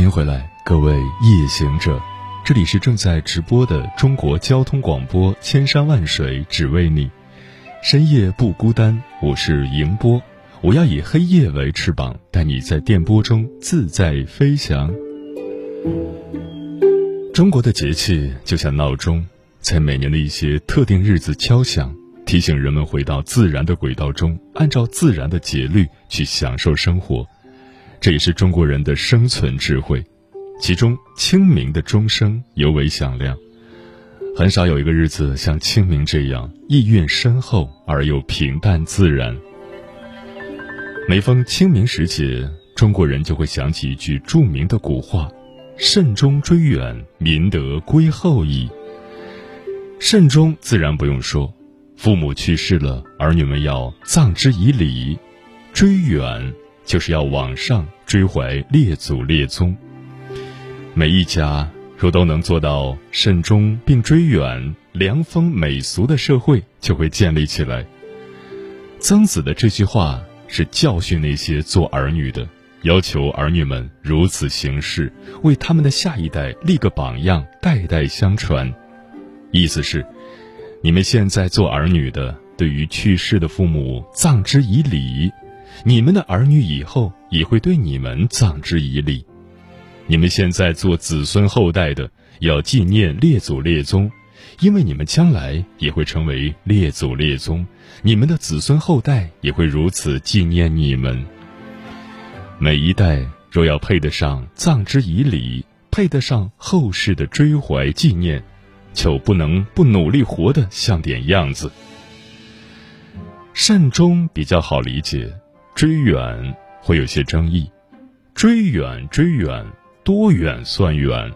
欢迎回来，各位夜行者，这里是正在直播的中国交通广播，千山万水只为你，深夜不孤单。我是迎波，我要以黑夜为翅膀，带你在电波中自在飞翔。中国的节气就像闹钟，在每年的一些特定日子敲响，提醒人们回到自然的轨道中，按照自然的节律去享受生活。这也是中国人的生存智慧，其中清明的钟声尤为响亮。很少有一个日子像清明这样意蕴深厚而又平淡自然。每逢清明时节，中国人就会想起一句著名的古话：“慎终追远，民德归后矣。”慎终自然不用说，父母去世了，儿女们要葬之以礼；追远。就是要往上追怀列祖列宗。每一家若都能做到慎终并追远，良风美俗的社会就会建立起来。曾子的这句话是教训那些做儿女的，要求儿女们如此行事，为他们的下一代立个榜样，代代相传。意思是，你们现在做儿女的，对于去世的父母，葬之以礼。你们的儿女以后也会对你们葬之以礼，你们现在做子孙后代的要纪念列祖列宗，因为你们将来也会成为列祖列宗，你们的子孙后代也会如此纪念你们。每一代若要配得上葬之以礼，配得上后世的追怀纪念，就不能不努力活得像点样子。善终比较好理解。追远会有些争议，追远追远多远算远？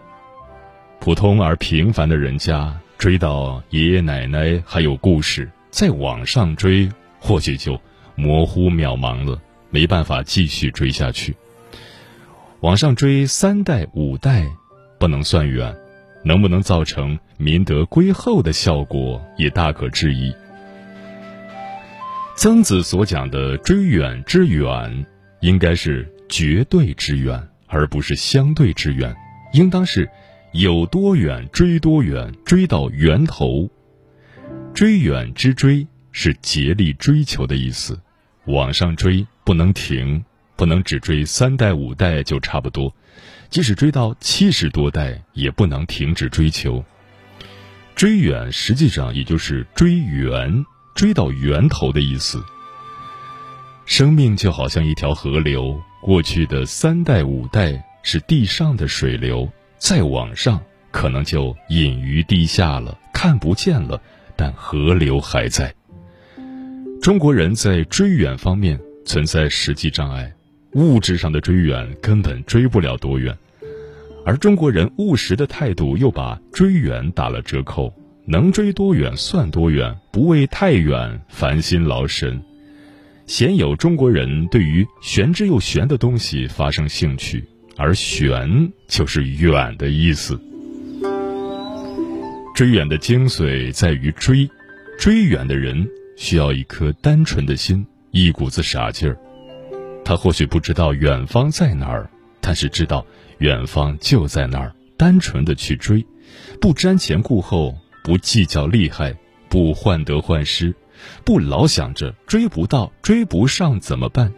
普通而平凡的人家追到爷爷奶奶还有故事，再往上追或许就模糊渺茫了，没办法继续追下去。往上追三代五代不能算远，能不能造成民德归后的效果也大可质疑。曾子所讲的追远之远，应该是绝对之远，而不是相对之远。应当是有多远追多远，追到源头。追远之追是竭力追求的意思，往上追不能停，不能只追三代五代就差不多，即使追到七十多代，也不能停止追求。追远实际上也就是追源。追到源头的意思。生命就好像一条河流，过去的三代五代是地上的水流，再往上可能就隐于地下了，看不见了，但河流还在。中国人在追远方面存在实际障碍，物质上的追远根本追不了多远，而中国人务实的态度又把追远打了折扣。能追多远算多远，不畏太远，烦心劳神。鲜有中国人对于玄之又玄的东西发生兴趣，而玄就是远的意思。追远的精髓在于追，追远的人需要一颗单纯的心，一股子傻劲儿。他或许不知道远方在哪儿，但是知道远方就在那儿，单纯的去追，不瞻前顾后。不计较厉害，不患得患失，不老想着追不到、追不上怎么办？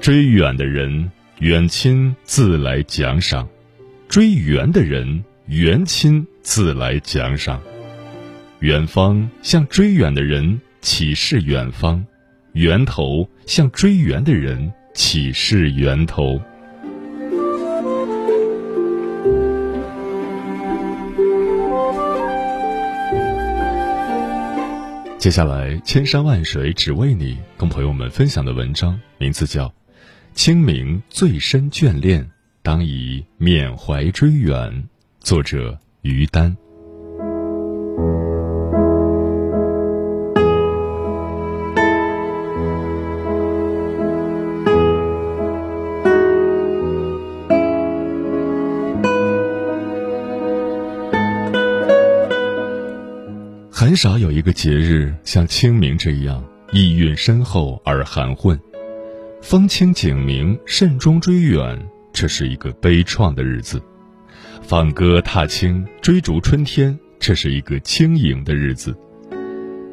追远的人，远亲自来奖赏；追远的人，远亲自来奖赏。远方向追远的人启示远方，源头向追远的人启示源头。接下来，千山万水只为你，跟朋友们分享的文章名字叫《清明最深眷恋，当以缅怀追远》，作者于丹。很少有一个节日像清明这样意蕴深厚而含混，风清景明，慎终追远，这是一个悲怆的日子；放歌踏青，追逐春天，这是一个轻盈的日子。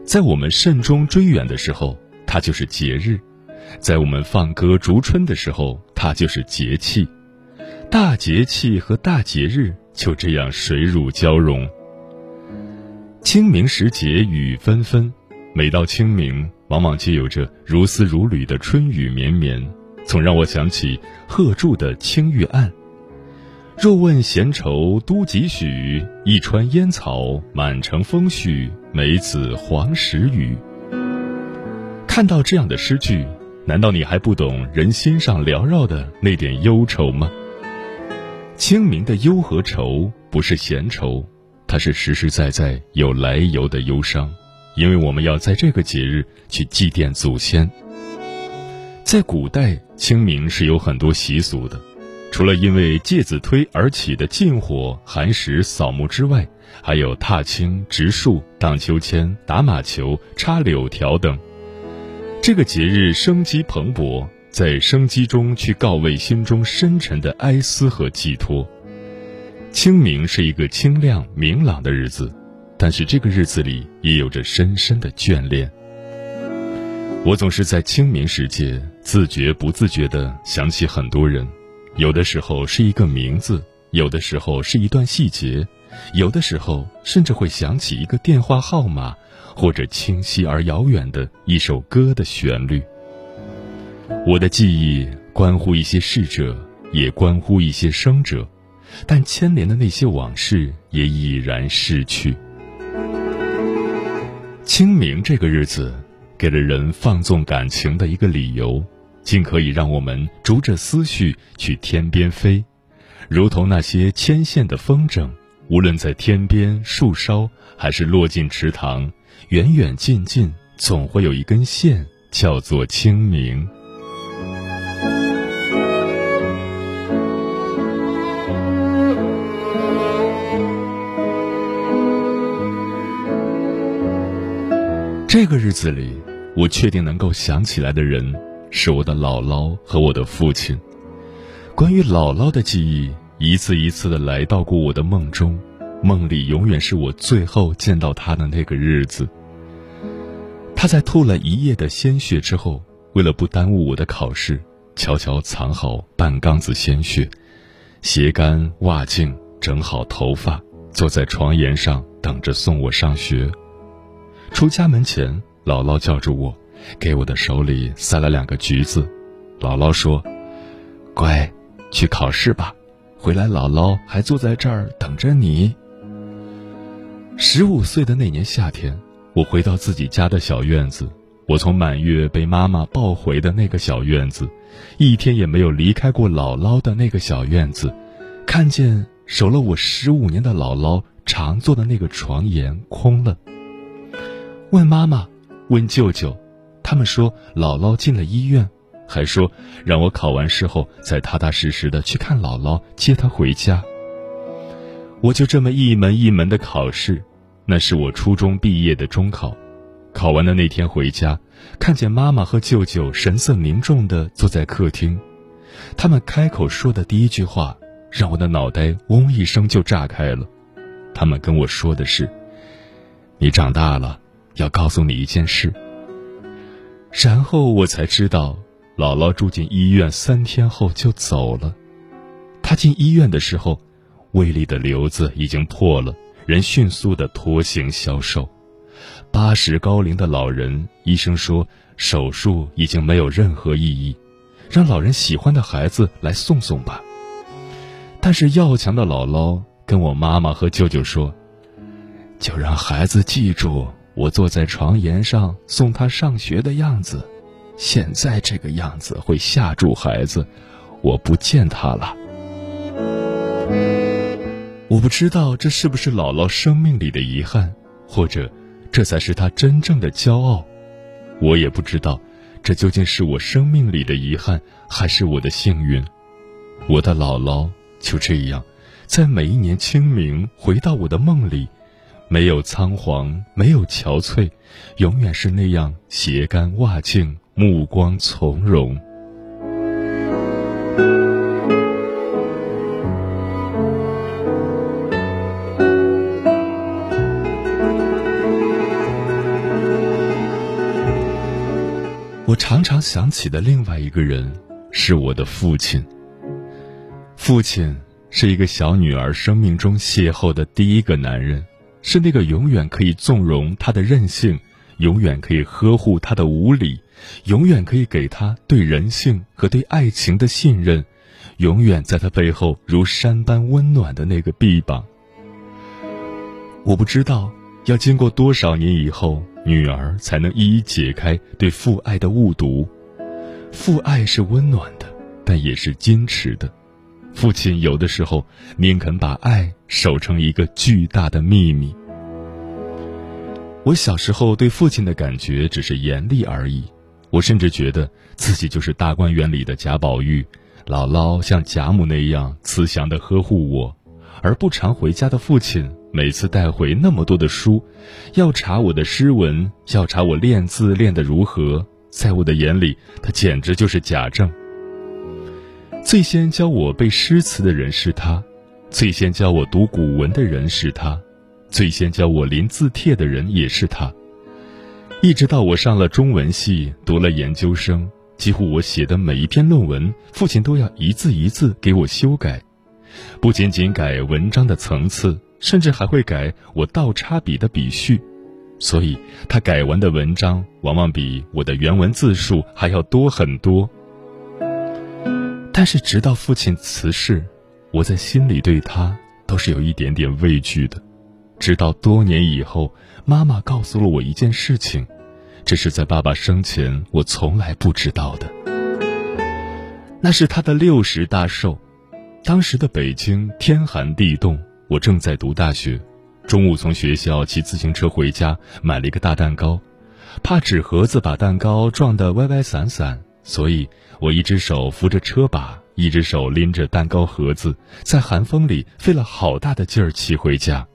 在我们慎终追远的时候，它就是节日；在我们放歌逐春的时候，它就是节气。大节气和大节日就这样水乳交融。清明时节雨纷纷，每到清明，往往皆有着如丝如缕的春雨绵绵，总让我想起贺铸的《青玉案》：“若问闲愁都几许？一川烟草满城风絮，梅子黄时雨。”看到这样的诗句，难道你还不懂人心上缭绕的那点忧愁吗？清明的忧和愁，不是闲愁。它是实实在在有来由的忧伤，因为我们要在这个节日去祭奠祖先。在古代，清明是有很多习俗的，除了因为介子推而起的禁火、寒食、扫墓之外，还有踏青、植树、荡秋千、打马球、插柳条等。这个节日生机蓬勃，在生机中去告慰心中深沉的哀思和寄托。清明是一个清亮明朗的日子，但是这个日子里也有着深深的眷恋。我总是在清明时节自觉不自觉地想起很多人，有的时候是一个名字，有的时候是一段细节，有的时候甚至会想起一个电话号码，或者清晰而遥远的一首歌的旋律。我的记忆关乎一些逝者，也关乎一些生者。但牵连的那些往事也已然逝去。清明这个日子，给了人放纵感情的一个理由，竟可以让我们逐着思绪去天边飞，如同那些牵线的风筝，无论在天边树梢，还是落进池塘，远远近近，总会有一根线，叫做清明。这个日子里，我确定能够想起来的人是我的姥姥和我的父亲。关于姥姥的记忆，一次一次的来到过我的梦中，梦里永远是我最后见到她的那个日子。她在吐了一夜的鲜血之后，为了不耽误我的考试，悄悄藏好半缸子鲜血，鞋干袜净，整好头发，坐在床沿上等着送我上学。出家门前，姥姥叫住我，给我的手里塞了两个橘子。姥姥说：“乖，去考试吧，回来姥姥还坐在这儿等着你。”十五岁的那年夏天，我回到自己家的小院子，我从满月被妈妈抱回的那个小院子，一天也没有离开过姥姥的那个小院子，看见守了我十五年的姥姥常坐的那个床沿空了。问妈妈，问舅舅，他们说姥姥进了医院，还说让我考完试后再踏踏实实的去看姥姥，接她回家。我就这么一门一门的考试，那是我初中毕业的中考。考完的那天回家，看见妈妈和舅舅神色凝重的坐在客厅，他们开口说的第一句话，让我的脑袋嗡一声就炸开了。他们跟我说的是：“你长大了。”要告诉你一件事。然后我才知道，姥姥住进医院三天后就走了。她进医院的时候，胃里的瘤子已经破了，人迅速的脱形消瘦。八十高龄的老人，医生说手术已经没有任何意义，让老人喜欢的孩子来送送吧。但是要强的姥姥跟我妈妈和舅舅说，就让孩子记住。我坐在床沿上送他上学的样子，现在这个样子会吓住孩子。我不见他了。我不知道这是不是姥姥生命里的遗憾，或者这才是她真正的骄傲。我也不知道，这究竟是我生命里的遗憾，还是我的幸运。我的姥姥就这样，在每一年清明回到我的梦里，没有仓皇，没有憔悴，永远是那样斜干袜净，目光从容。我常常想起的另外一个人，是我的父亲。父亲是一个小女儿生命中邂逅的第一个男人，是那个永远可以纵容她的任性，永远可以呵护她的无理，永远可以给她对人性和对爱情的信任，永远在她背后如山般温暖的那个臂膀。我不知道要经过多少年以后。女儿才能一一解开对父爱的误读，父爱是温暖的，但也是矜持的。父亲有的时候宁肯把爱守成一个巨大的秘密。我小时候对父亲的感觉只是严厉而已，我甚至觉得自己就是大观园里的贾宝玉，姥姥像贾母那样慈祥的呵护我，而不常回家的父亲。每次带回那么多的书，要查我的诗文，要查我练字练得如何，在我的眼里，他简直就是贾政。最先教我背诗词的人是他，最先教我读古文的人是他，最先教我临字帖的人也是他。一直到我上了中文系，读了研究生，几乎我写的每一篇论文，父亲都要一字一字给我修改，不仅仅改文章的层次。甚至还会改我倒插笔的笔序，所以他改完的文章往往比我的原文字数还要多很多。但是直到父亲辞世，我在心里对他都是有一点点畏惧的。直到多年以后，妈妈告诉了我一件事情，这是在爸爸生前我从来不知道的。那是他的六十大寿，当时的北京天寒地冻。我正在读大学，中午从学校骑自行车回家，买了一个大蛋糕，怕纸盒子把蛋糕撞得歪歪散散，所以我一只手扶着车把，一只手拎着蛋糕盒子，在寒风里费了好大的劲儿骑回家。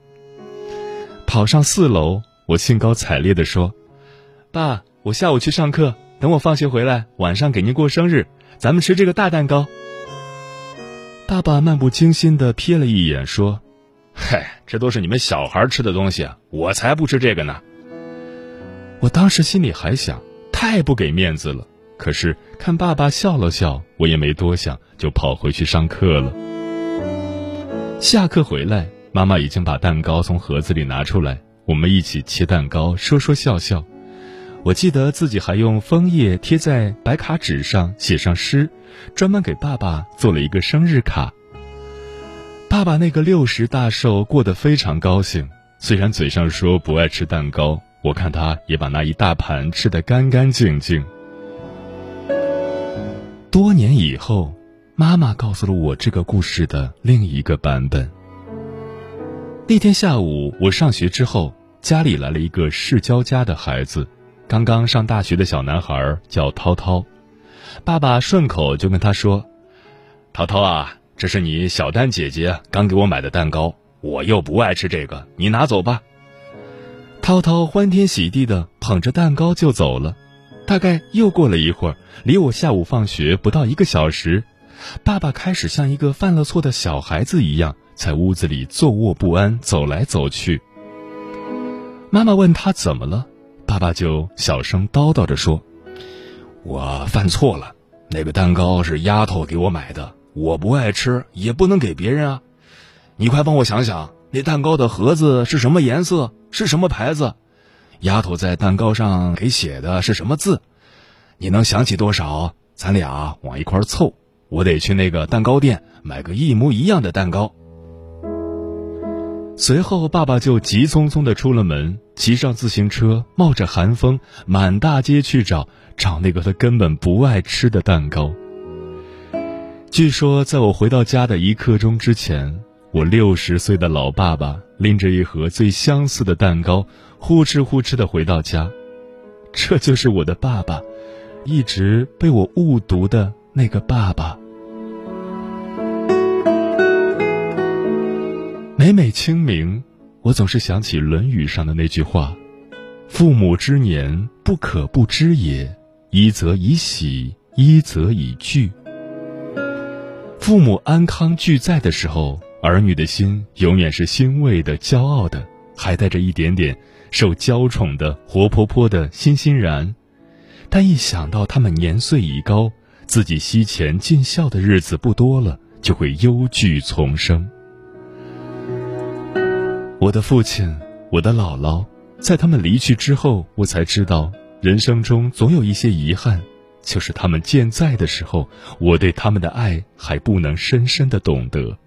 跑上四楼，我兴高采烈地说：“爸，我下午去上课，等我放学回来，晚上给您过生日，咱们吃这个大蛋糕。”爸爸漫不经心地瞥了一眼，说。嗨，这都是你们小孩吃的东西，我才不吃这个呢。我当时心里还想，太不给面子了。可是看爸爸笑了笑，我也没多想，就跑回去上课了。下课回来，妈妈已经把蛋糕从盒子里拿出来，我们一起切蛋糕，说说笑笑。我记得自己还用枫叶贴在白卡纸上写上诗，专门给爸爸做了一个生日卡。爸爸那个六十大寿过得非常高兴，虽然嘴上说不爱吃蛋糕，我看他也把那一大盘吃得干干净净。多年以后，妈妈告诉了我这个故事的另一个版本。那天下午，我上学之后，家里来了一个市郊家的孩子，刚刚上大学的小男孩叫涛涛，爸爸顺口就跟他说：“涛涛啊。”这是你小丹姐姐刚给我买的蛋糕，我又不爱吃这个，你拿走吧。涛涛欢天喜地的捧着蛋糕就走了。大概又过了一会儿，离我下午放学不到一个小时，爸爸开始像一个犯了错的小孩子一样，在屋子里坐卧不安，走来走去。妈妈问他怎么了，爸爸就小声叨叨着说：“我犯错了，那个蛋糕是丫头给我买的。”我不爱吃，也不能给别人啊！你快帮我想想，那蛋糕的盒子是什么颜色，是什么牌子？丫头在蛋糕上给写的是什么字？你能想起多少？咱俩往一块凑。我得去那个蛋糕店买个一模一样的蛋糕。随后，爸爸就急匆匆的出了门，骑上自行车，冒着寒风，满大街去找找那个他根本不爱吃的蛋糕。据说，在我回到家的一刻钟之前，我六十岁的老爸爸拎着一盒最相似的蛋糕，呼哧呼哧的回到家。这就是我的爸爸，一直被我误读的那个爸爸。每每清明，我总是想起《论语》上的那句话：“父母之年，不可不知也。一则以喜，一则以惧。”父母安康俱在的时候，儿女的心永远是欣慰的、骄傲的，还带着一点点受娇宠的活泼泼的欣欣然。但一想到他们年岁已高，自己西前尽孝的日子不多了，就会忧惧丛生。我的父亲，我的姥姥，在他们离去之后，我才知道，人生中总有一些遗憾。就是他们健在的时候，我对他们的爱还不能深深的懂得，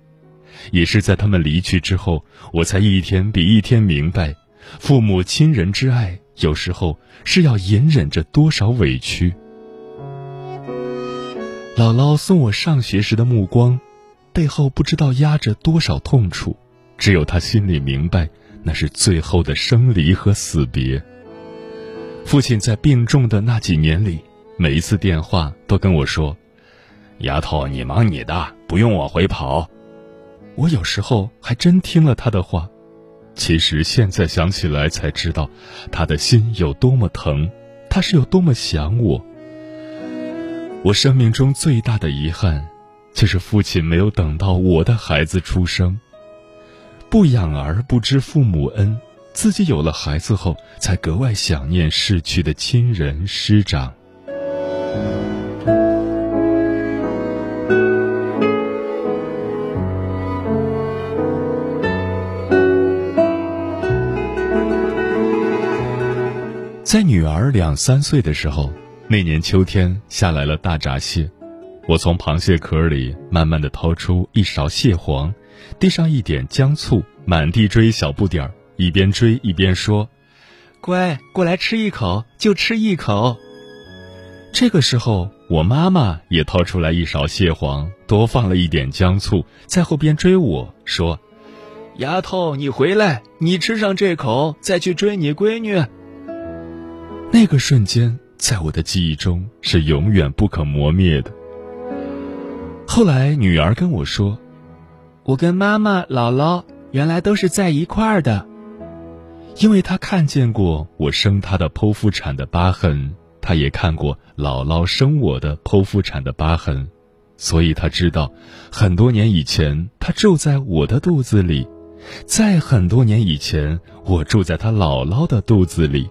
也是在他们离去之后，我才一天比一天明白，父母亲人之爱有时候是要隐忍着多少委屈。姥姥送我上学时的目光，背后不知道压着多少痛楚，只有她心里明白，那是最后的生离和死别。父亲在病重的那几年里。每一次电话都跟我说：“丫头，你忙你的，不用往回跑。”我有时候还真听了他的话。其实现在想起来才知道，他的心有多么疼，他是有多么想我。我生命中最大的遗憾，就是父亲没有等到我的孩子出生。不养儿不知父母恩，自己有了孩子后，才格外想念逝去的亲人师长。在女儿两三岁的时候，那年秋天下来了大闸蟹，我从螃蟹壳里慢慢的掏出一勺蟹黄，滴上一点姜醋，满地追小不点儿，一边追一边说：“乖，过来吃一口，就吃一口。”这个时候，我妈妈也掏出来一勺蟹黄，多放了一点姜醋，在后边追我说：“丫头，你回来，你吃上这口，再去追你闺女。”那个瞬间，在我的记忆中是永远不可磨灭的。后来，女儿跟我说：“我跟妈妈、姥姥原来都是在一块儿的，因为她看见过我生她的剖腹产的疤痕。”她也看过姥姥生我的剖腹产的疤痕，所以她知道，很多年以前她住在我的肚子里，在很多年以前我住在他姥姥的肚子里。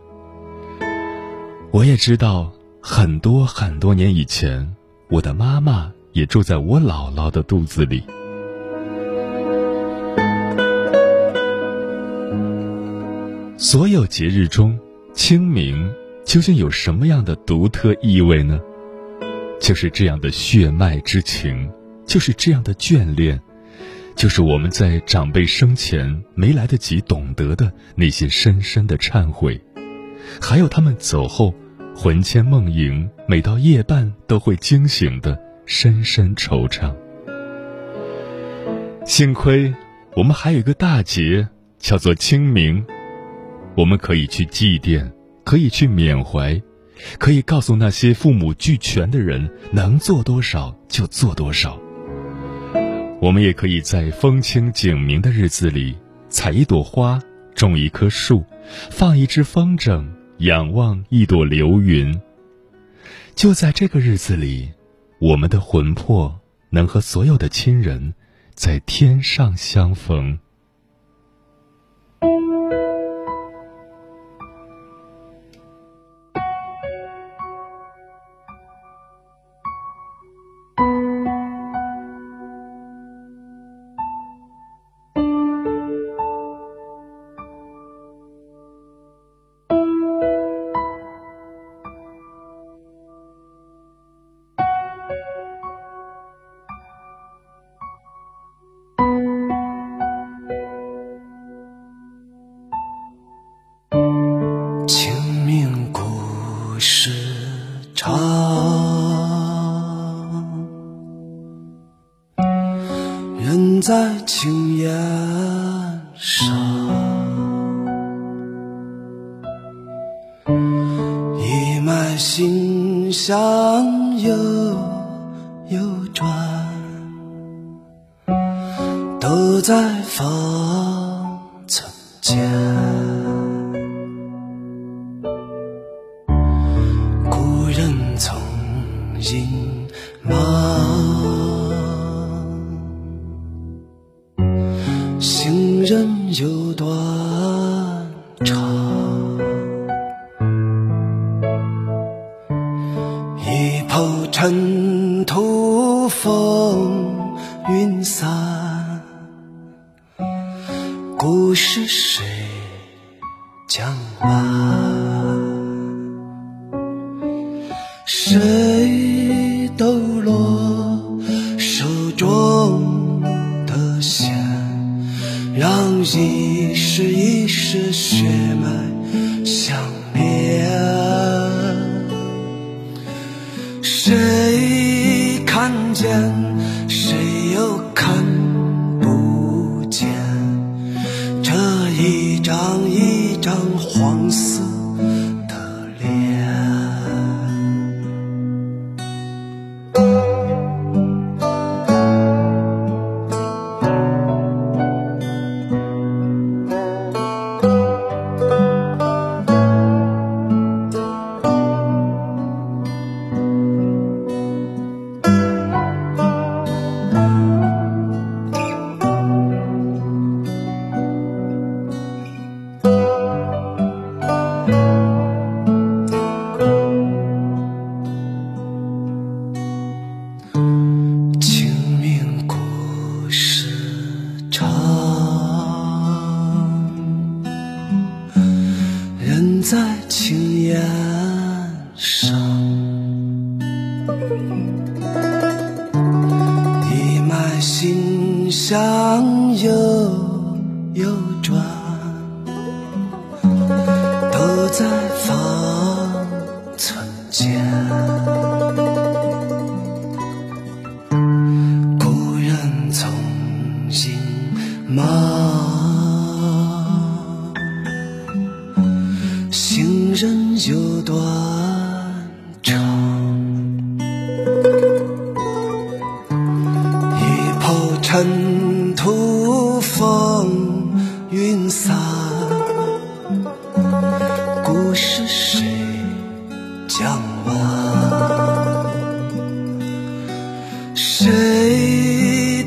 我也知道，很多很多年以前，我的妈妈也住在我姥姥的肚子里。所有节日中，清明。究竟有什么样的独特意味呢？就是这样的血脉之情，就是这样的眷恋，就是我们在长辈生前没来得及懂得的那些深深的忏悔，还有他们走后魂牵梦萦，每到夜半都会惊醒的深深惆怅。幸亏我们还有一个大节，叫做清明，我们可以去祭奠。可以去缅怀，可以告诉那些父母俱全的人，能做多少就做多少。我们也可以在风清景明的日子里，采一朵花，种一棵树，放一只风筝，仰望一朵流云。就在这个日子里，我们的魂魄能和所有的亲人，在天上相逢。在青岩上，一脉心向右右转，都在方寸间。古人曾吟。茫。就断。dog. 在青烟上。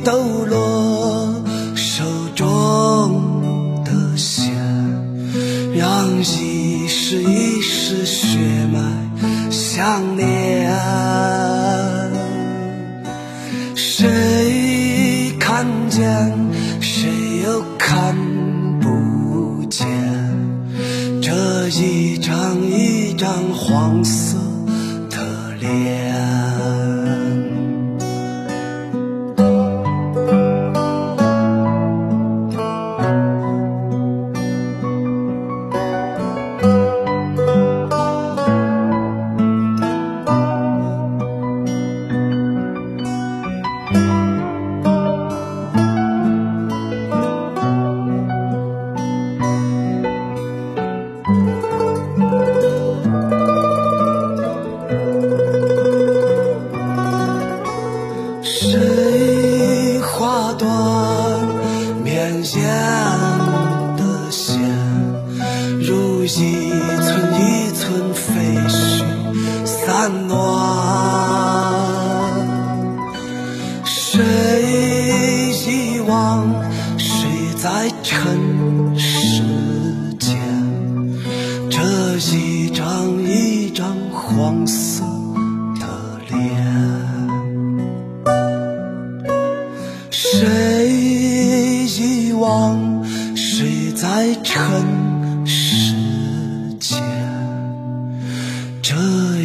抖落手中的线让一世一世血脉相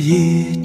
夜